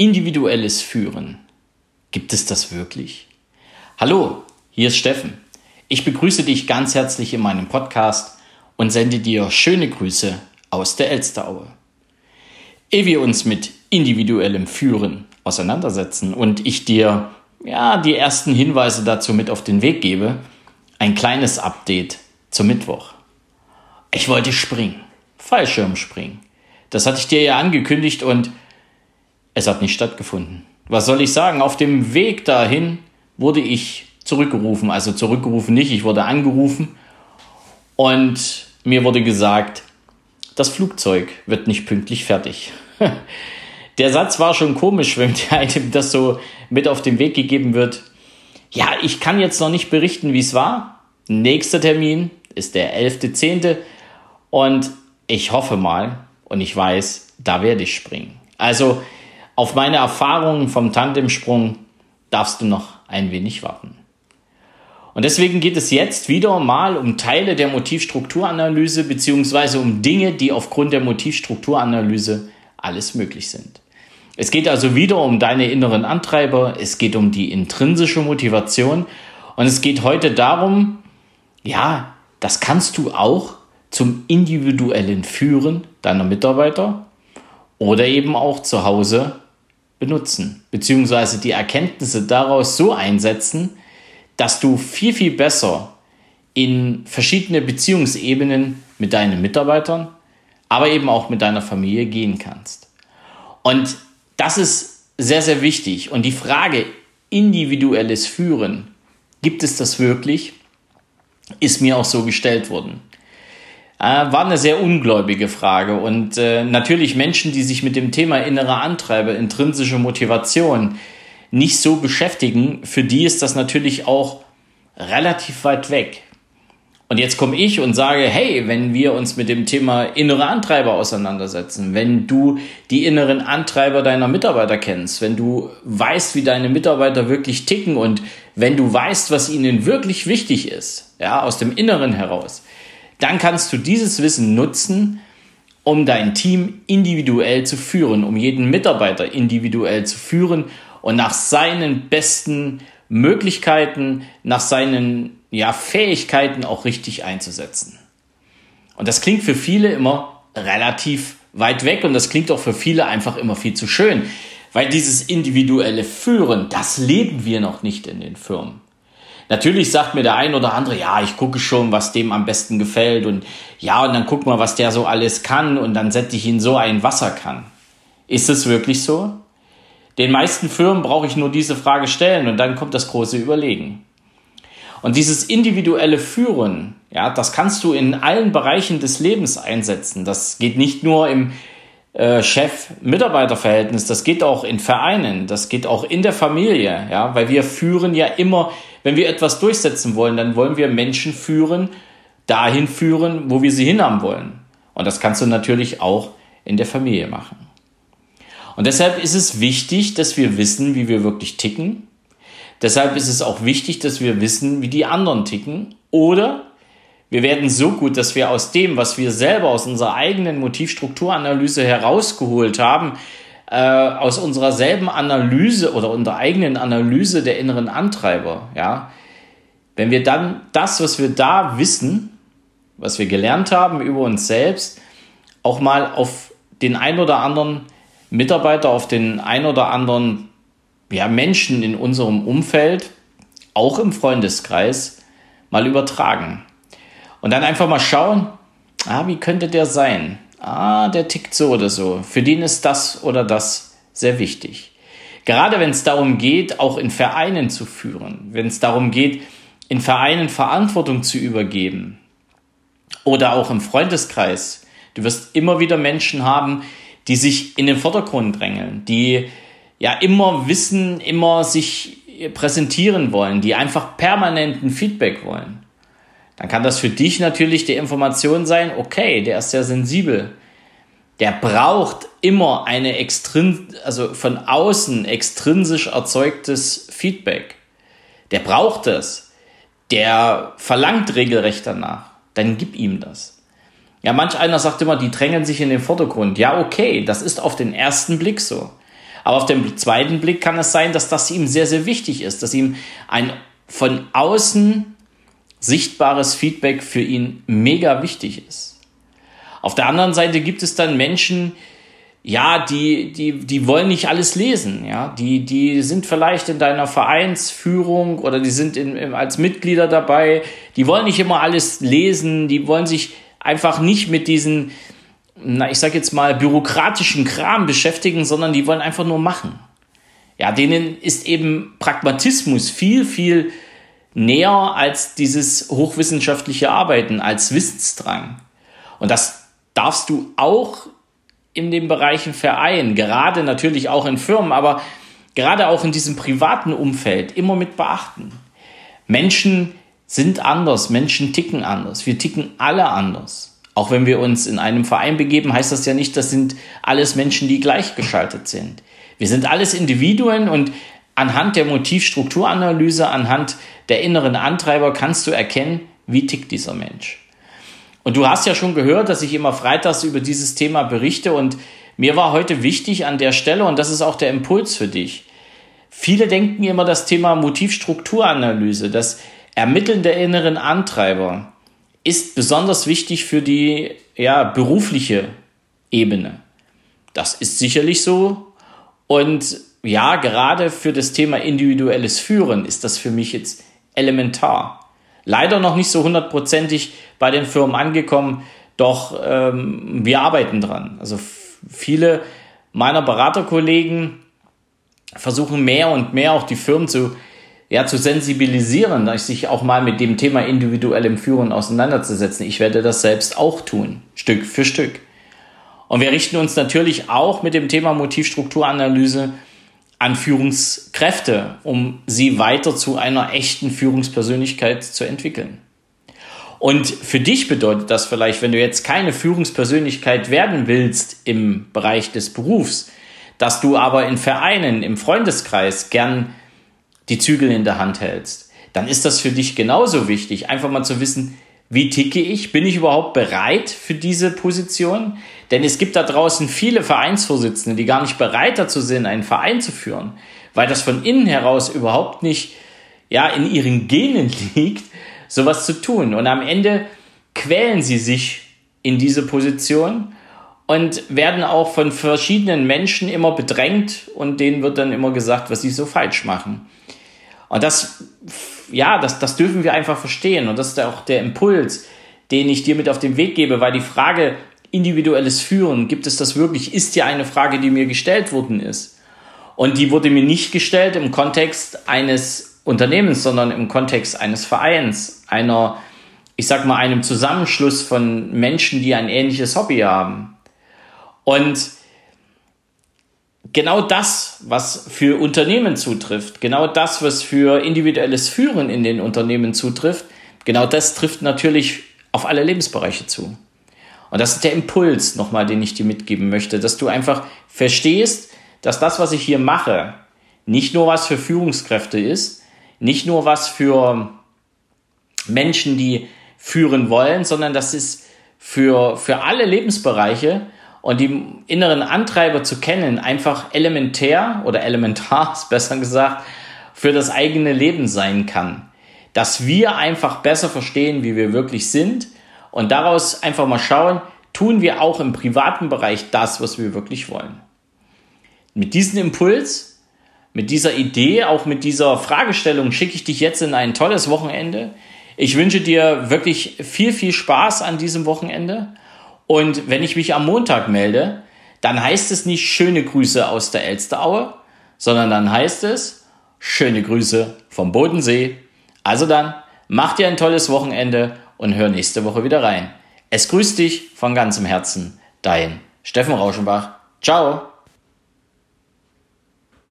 Individuelles Führen. Gibt es das wirklich? Hallo, hier ist Steffen. Ich begrüße dich ganz herzlich in meinem Podcast und sende dir schöne Grüße aus der Elsteraue. Ehe wir uns mit individuellem Führen auseinandersetzen und ich dir ja die ersten Hinweise dazu mit auf den Weg gebe, ein kleines Update zum Mittwoch. Ich wollte springen, Fallschirmspringen. Das hatte ich dir ja angekündigt und es hat nicht stattgefunden. Was soll ich sagen? Auf dem Weg dahin wurde ich zurückgerufen. Also zurückgerufen nicht, ich wurde angerufen und mir wurde gesagt, das Flugzeug wird nicht pünktlich fertig. Der Satz war schon komisch, wenn einem das so mit auf den Weg gegeben wird. Ja, ich kann jetzt noch nicht berichten, wie es war. Nächster Termin ist der 11.10. Und ich hoffe mal und ich weiß, da werde ich springen. Also auf meine Erfahrungen vom Tandemsprung darfst du noch ein wenig warten. Und deswegen geht es jetzt wieder mal um Teile der Motivstrukturanalyse beziehungsweise um Dinge, die aufgrund der Motivstrukturanalyse alles möglich sind. Es geht also wieder um deine inneren Antreiber, es geht um die intrinsische Motivation und es geht heute darum, ja, das kannst du auch zum individuellen Führen deiner Mitarbeiter oder eben auch zu Hause benutzen, beziehungsweise die Erkenntnisse daraus so einsetzen, dass du viel, viel besser in verschiedene Beziehungsebenen mit deinen Mitarbeitern, aber eben auch mit deiner Familie gehen kannst. Und das ist sehr, sehr wichtig. Und die Frage individuelles Führen, gibt es das wirklich, ist mir auch so gestellt worden. Äh, war eine sehr ungläubige Frage. Und äh, natürlich Menschen, die sich mit dem Thema innere Antreiber, intrinsische Motivation nicht so beschäftigen, für die ist das natürlich auch relativ weit weg. Und jetzt komme ich und sage, hey, wenn wir uns mit dem Thema innere Antreiber auseinandersetzen, wenn du die inneren Antreiber deiner Mitarbeiter kennst, wenn du weißt, wie deine Mitarbeiter wirklich ticken und wenn du weißt, was ihnen wirklich wichtig ist, ja, aus dem Inneren heraus, dann kannst du dieses Wissen nutzen, um dein Team individuell zu führen, um jeden Mitarbeiter individuell zu führen und nach seinen besten Möglichkeiten, nach seinen ja, Fähigkeiten auch richtig einzusetzen. Und das klingt für viele immer relativ weit weg und das klingt auch für viele einfach immer viel zu schön, weil dieses individuelle Führen, das leben wir noch nicht in den Firmen. Natürlich sagt mir der ein oder andere, ja, ich gucke schon, was dem am besten gefällt und ja, und dann guck mal, was der so alles kann und dann setze ich ihn so ein, was er kann. Ist es wirklich so? Den meisten Firmen brauche ich nur diese Frage stellen und dann kommt das große Überlegen. Und dieses individuelle Führen, ja, das kannst du in allen Bereichen des Lebens einsetzen. Das geht nicht nur im äh, Chef-Mitarbeiter-Verhältnis, das geht auch in Vereinen, das geht auch in der Familie, ja, weil wir führen ja immer wenn wir etwas durchsetzen wollen, dann wollen wir Menschen führen, dahin führen, wo wir sie hinhaben wollen. Und das kannst du natürlich auch in der Familie machen. Und deshalb ist es wichtig, dass wir wissen, wie wir wirklich ticken. Deshalb ist es auch wichtig, dass wir wissen, wie die anderen ticken. Oder wir werden so gut, dass wir aus dem, was wir selber aus unserer eigenen Motivstrukturanalyse herausgeholt haben, äh, aus unserer selben Analyse oder unserer eigenen Analyse der inneren Antreiber, ja, wenn wir dann das, was wir da wissen, was wir gelernt haben über uns selbst, auch mal auf den ein oder anderen Mitarbeiter, auf den ein oder anderen ja, Menschen in unserem Umfeld, auch im Freundeskreis, mal übertragen. Und dann einfach mal schauen, ah, wie könnte der sein? ah, der tickt so oder so. Für den ist das oder das sehr wichtig. Gerade wenn es darum geht, auch in Vereinen zu führen, wenn es darum geht, in Vereinen Verantwortung zu übergeben oder auch im Freundeskreis. Du wirst immer wieder Menschen haben, die sich in den Vordergrund drängeln, die ja immer wissen, immer sich präsentieren wollen, die einfach permanenten Feedback wollen dann kann das für dich natürlich die Information sein, okay, der ist sehr sensibel. Der braucht immer eine extrin also von außen extrinsisch erzeugtes Feedback. Der braucht es. Der verlangt regelrecht danach. Dann gib ihm das. Ja, manch einer sagt immer, die drängen sich in den Vordergrund. Ja, okay, das ist auf den ersten Blick so. Aber auf dem zweiten Blick kann es sein, dass das ihm sehr, sehr wichtig ist, dass ihm ein von außen sichtbares Feedback für ihn mega wichtig ist. Auf der anderen Seite gibt es dann Menschen, ja, die, die, die wollen nicht alles lesen, ja, die, die sind vielleicht in deiner Vereinsführung oder die sind in, als Mitglieder dabei, die wollen nicht immer alles lesen, die wollen sich einfach nicht mit diesen, na, ich sag jetzt mal, bürokratischen Kram beschäftigen, sondern die wollen einfach nur machen. Ja, denen ist eben Pragmatismus viel, viel näher als dieses hochwissenschaftliche Arbeiten, als Wissensdrang. Und das darfst du auch in den Bereichen Verein, gerade natürlich auch in Firmen, aber gerade auch in diesem privaten Umfeld immer mit beachten. Menschen sind anders, Menschen ticken anders, wir ticken alle anders. Auch wenn wir uns in einem Verein begeben, heißt das ja nicht, das sind alles Menschen, die gleichgeschaltet sind. Wir sind alles Individuen und anhand der Motivstrukturanalyse, anhand der inneren Antreiber kannst du erkennen, wie tickt dieser Mensch. Und du hast ja schon gehört, dass ich immer freitags über dieses Thema berichte und mir war heute wichtig an der Stelle, und das ist auch der Impuls für dich. Viele denken immer das Thema Motivstrukturanalyse, das Ermitteln der inneren Antreiber ist besonders wichtig für die ja, berufliche Ebene. Das ist sicherlich so. Und ja, gerade für das Thema individuelles Führen ist das für mich jetzt elementar. Leider noch nicht so hundertprozentig bei den Firmen angekommen, doch ähm, wir arbeiten dran. Also viele meiner Beraterkollegen versuchen mehr und mehr auch die Firmen zu, ja, zu sensibilisieren, sich auch mal mit dem Thema individuellem Führen auseinanderzusetzen. Ich werde das selbst auch tun, Stück für Stück. Und wir richten uns natürlich auch mit dem Thema Motivstrukturanalyse an Führungskräfte, um sie weiter zu einer echten Führungspersönlichkeit zu entwickeln. Und für dich bedeutet das vielleicht, wenn du jetzt keine Führungspersönlichkeit werden willst im Bereich des Berufs, dass du aber in Vereinen, im Freundeskreis gern die Zügel in der Hand hältst, dann ist das für dich genauso wichtig, einfach mal zu wissen, wie ticke ich? Bin ich überhaupt bereit für diese Position? Denn es gibt da draußen viele Vereinsvorsitzende, die gar nicht bereit dazu sind, einen Verein zu führen, weil das von innen heraus überhaupt nicht ja, in ihren Genen liegt, sowas zu tun. Und am Ende quälen sie sich in diese Position und werden auch von verschiedenen Menschen immer bedrängt und denen wird dann immer gesagt, was sie so falsch machen. Und das ja, das, das dürfen wir einfach verstehen. Und das ist auch der Impuls, den ich dir mit auf den Weg gebe, weil die Frage individuelles Führen, gibt es das wirklich, ist ja eine Frage, die mir gestellt worden ist. Und die wurde mir nicht gestellt im Kontext eines Unternehmens, sondern im Kontext eines Vereins, einer, ich sag mal, einem Zusammenschluss von Menschen, die ein ähnliches Hobby haben. Und genau das, was für Unternehmen zutrifft, genau das, was für individuelles Führen in den Unternehmen zutrifft, genau das trifft natürlich auf alle Lebensbereiche zu. Und das ist der Impuls nochmal, den ich dir mitgeben möchte, dass du einfach verstehst, dass das, was ich hier mache, nicht nur was für Führungskräfte ist, nicht nur was für Menschen, die führen wollen, sondern das ist für, für alle Lebensbereiche und die inneren Antreiber zu kennen, einfach elementär oder elementar, ist besser gesagt, für das eigene Leben sein kann. Dass wir einfach besser verstehen, wie wir wirklich sind und daraus einfach mal schauen, tun wir auch im privaten Bereich das, was wir wirklich wollen. Mit diesem Impuls, mit dieser Idee, auch mit dieser Fragestellung schicke ich dich jetzt in ein tolles Wochenende. Ich wünsche dir wirklich viel, viel Spaß an diesem Wochenende und wenn ich mich am Montag melde, dann heißt es nicht schöne Grüße aus der Elsteraue, sondern dann heißt es schöne Grüße vom Bodensee. Also dann, mach dir ein tolles Wochenende und hör nächste Woche wieder rein. Es grüßt dich von ganzem Herzen, dein Steffen Rauschenbach. Ciao!